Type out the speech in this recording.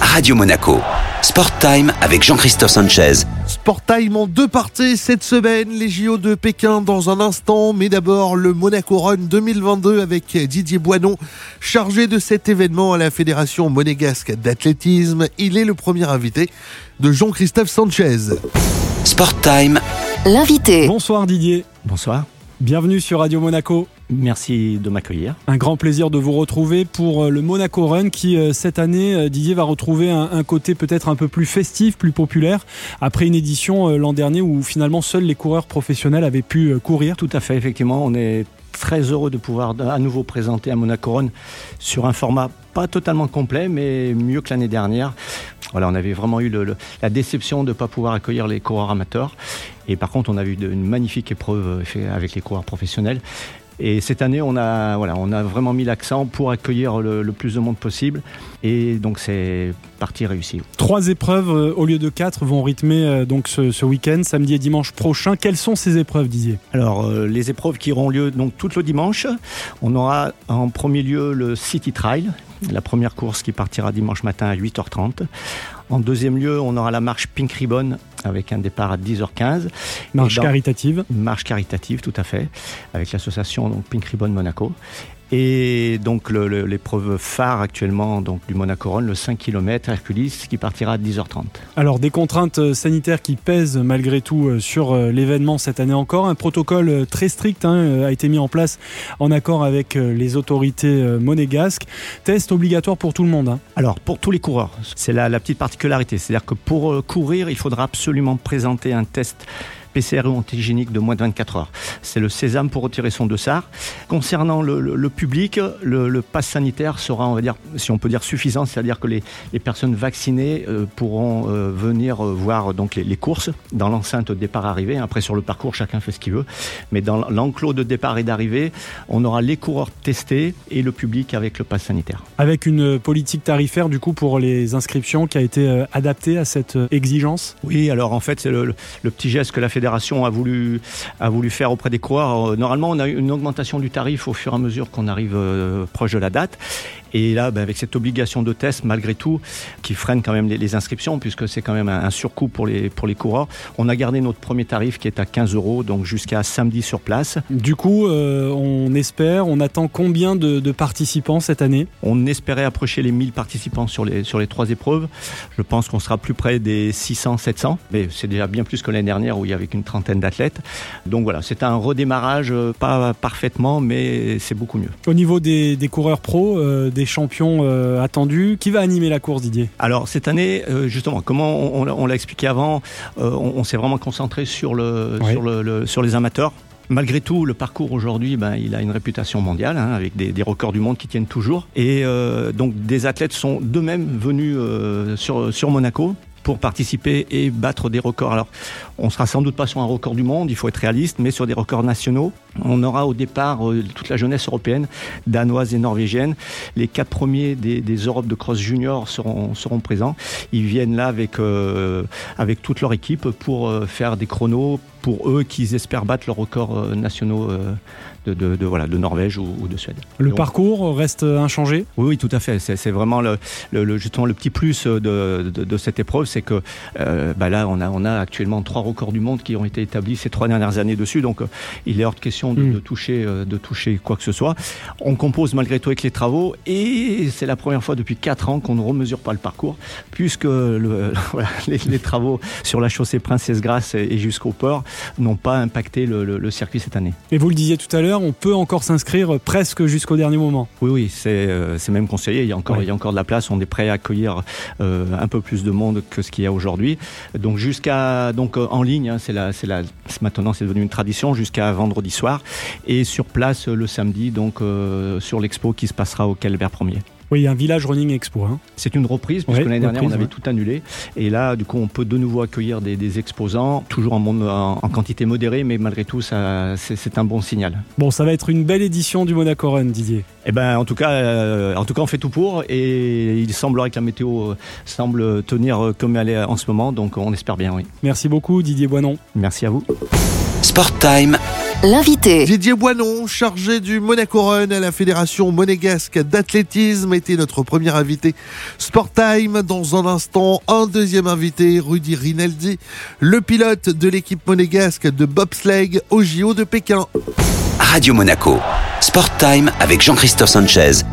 Radio Monaco. Sport Time avec Jean-Christophe Sanchez. Sport Time en deux parties cette semaine, les JO de Pékin dans un instant, mais d'abord le Monaco Run 2022 avec Didier Boinon, chargé de cet événement à la Fédération monégasque d'athlétisme. Il est le premier invité de Jean-Christophe Sanchez. Sport Time. L'invité. Bonsoir Didier. Bonsoir. Bienvenue sur Radio Monaco. Merci de m'accueillir. Un grand plaisir de vous retrouver pour euh, le Monaco Run qui, euh, cette année, euh, Didier va retrouver un, côté peut-être un peu plus festif, plus populaire, après une édition l'an dernier où finalement seuls les coureurs professionnels avaient pu courir. Tout à fait, effectivement. On est très heureux de pouvoir à nouveau présenter un Monaco Run sur un format pas totalement complet, mais mieux que l'année dernière. Voilà, on avait vraiment eu la déception de ne pas pouvoir accueillir les coureurs amateurs. Et par contre, on a eu une magnifique épreuve avec les coureurs professionnels. Et cette année, on a, voilà, on a vraiment mis l'accent pour accueillir le, plus de monde possible. Et donc, c'est partie réussie. Trois épreuves euh, au lieu de quatre vont rythmer euh, donc ce, week-end, samedi et dimanche prochain. Quelles sont ces épreuves, Didier? Alors, euh, les épreuves qui auront lieu donc tout le dimanche. On aura en premier lieu le City Trail, la première course qui partira dimanche matin à 8h30. En deuxième lieu, on aura la marche Pink Ribbon avec un départ à 10h15. Marche caritative Marche caritative, tout à fait, avec l'association Pink Ribbon Monaco. Et donc l'épreuve phare actuellement donc, du Monaco Run, le 5 km Hercules, qui partira à 10h30. Alors des contraintes euh, sanitaires qui pèsent malgré tout euh, sur euh, l'événement cette année encore. Un protocole très strict hein, a été mis en place en accord avec les autorités monégasques. Test obligatoire pour tout le monde. Hein. Alors pour tous les coureurs, c'est la, la petite particularité. C'est-à-dire que pour courir, il faudra absolument présenter un test PCR ou antigénique de moins de 24 heures. C'est le sésame pour retirer son dossard. Concernant le, public, le, le, pass sanitaire sera, on va dire, si on peut dire suffisant, c'est-à-dire que les, personnes vaccinées euh, pourront euh, venir euh, voir donc les, courses dans l'enceinte départ-arrivée. Après, sur le parcours, chacun fait ce qu'il veut. Mais dans l'enclos de départ et d'arrivée, on aura les coureurs testés et le public avec le pass sanitaire. Avec une politique tarifaire, du coup, pour les inscriptions qui a été adaptée à cette exigence? Oui, alors en fait, c'est le, le petit geste que la Fédération fédération a voulu, faire auprès des coureurs. Euh, normalement, on a eu une augmentation du tarif au fur et à mesure qu'on arrive euh, proche de la date. Et là, ben, avec cette obligation de test, malgré tout, qui freine quand même les, inscriptions, puisque c'est quand même un, surcoût pour les, pour les coureurs, on a gardé notre premier tarif qui est à 15 euros, donc jusqu'à samedi sur place. Du coup, euh, on espère, on attend combien de, participants cette année? On espérait approcher les 1000 participants sur les, sur les trois épreuves. Je pense qu'on sera plus près des 600, 700, mais c'est déjà bien plus que l'année dernière où il y avait une trentaine d'athlètes. Donc voilà, c'est un redémarrage, euh, pas parfaitement, mais c'est beaucoup mieux. Au niveau des, coureurs pros, euh, des champions euh, attendus. Qui va animer la course, Didier? Alors cette année, euh, justement, comment on, l'a expliqué avant, euh, on, s'est vraiment concentré sur, le, sur, les amateurs. Malgré tout, le parcours aujourd'hui, ben, il a une réputation mondiale, hein, avec des, records du monde qui tiennent toujours. Et donc des athlètes sont d'eux-mêmes venus sur, sur Monaco pour participer et battre des records. Alors, on sera sans doute pas sur un record du monde, il faut être réaliste, mais sur des records nationaux. On aura au départ euh, toute la jeunesse européenne, danoise et norvégienne. Les quatre premiers des, des Europes de cross junior seront, présents. Ils viennent là avec, euh, toute leur équipe pour euh, faire des chronos pour eux qui espèrent battre leurs records nationaux de, de, voilà, de Norvège ou, de Suède. Le parcours reste inchangé? Oui, oui, tout à fait. C'est vraiment le, le, justement le petit plus de, de cette épreuve, c'est que bah là, on a, on a actuellement trois records du monde qui ont été établis ces trois dernières années dessus, donc il est hors de question de, mm. toucher, euh, de toucher quoi que ce soit. On compose malgré tout avec les travaux et c'est la première fois depuis 4 ans qu'on ne remesure pas le parcours puisque le, les, travaux sur la chaussée Princesse Grasse et, jusqu'au port n'ont pas impacté le, circuit cette année. Et vous le disiez tout à l'heure, on peut encore s'inscrire presque jusqu'au dernier moment. Oui, oui, c'est euh, même conseillé. Il y, a encore, il y a encore de la place. On est prêt à accueillir euh, un peu plus de monde que ce qu'il y a aujourd'hui. Donc jusqu'à donc en ligne, hein, c'est la, c'est la, maintenant c'est devenu une tradition jusqu'à vendredi soir et sur place le samedi, donc euh, sur l'expo qui se passera au Calvaire Premier. Oui, un village running expo. Hein. C'est une reprise, puisque l'année dernière, on avait tout annulé. Et là, du coup, on peut de nouveau accueillir des, exposants, toujours en, en, quantité modérée, mais malgré tout, c'est un bon signal. Bon, ça va être une belle édition du Monaco Run, Didier. Eh ben, en tout cas, euh, en tout cas, on fait tout pour. Et il semblerait que la météo euh, semble tenir comme elle est en ce moment, donc on espère bien, oui. Merci beaucoup, Didier Boinon. Merci à vous. Sport Time. L'invité. Didier Boinon, chargé du Monaco Run à la Fédération monégasque d'athlétisme, était notre premier invité. Sport Time, dans un instant, un deuxième invité, Rudy Rinaldi, le pilote de l'équipe monégasque de bobsleigh au JO de Pékin. Radio Monaco. Sport Time avec Jean-Christophe Sanchez